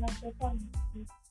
na sua família.